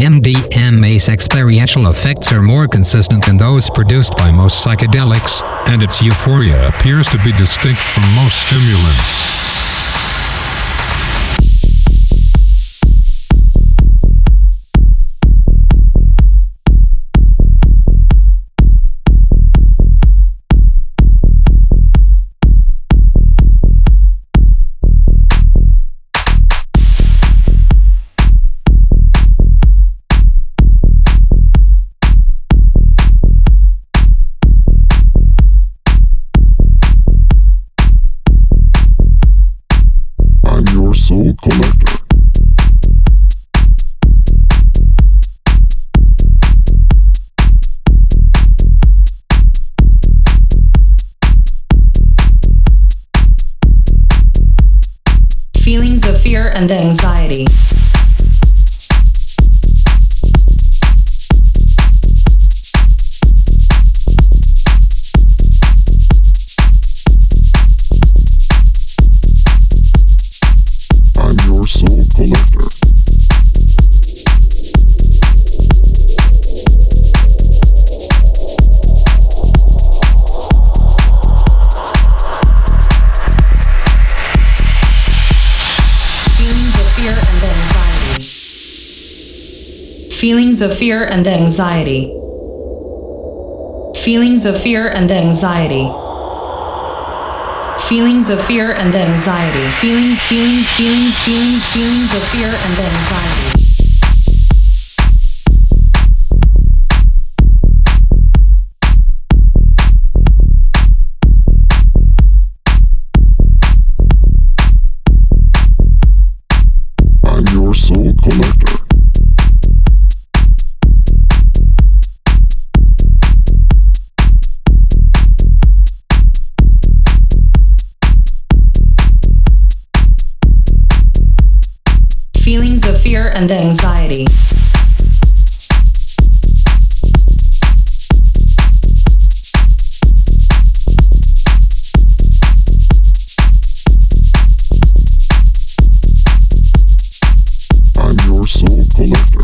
MDMA's experiential effects are more consistent than those produced by most psychedelics, and its euphoria appears to be distinct from most stimulants. Soul Collector. Feelings of fear and anxiety. Feelings of fear and anxiety. Feelings of fear and anxiety. Feelings of fear and anxiety. Feelings, feelings, feelings, feelings, feelings of fear and anxiety. I'm your soul collector. feelings of fear and anxiety. I'm your soul collector.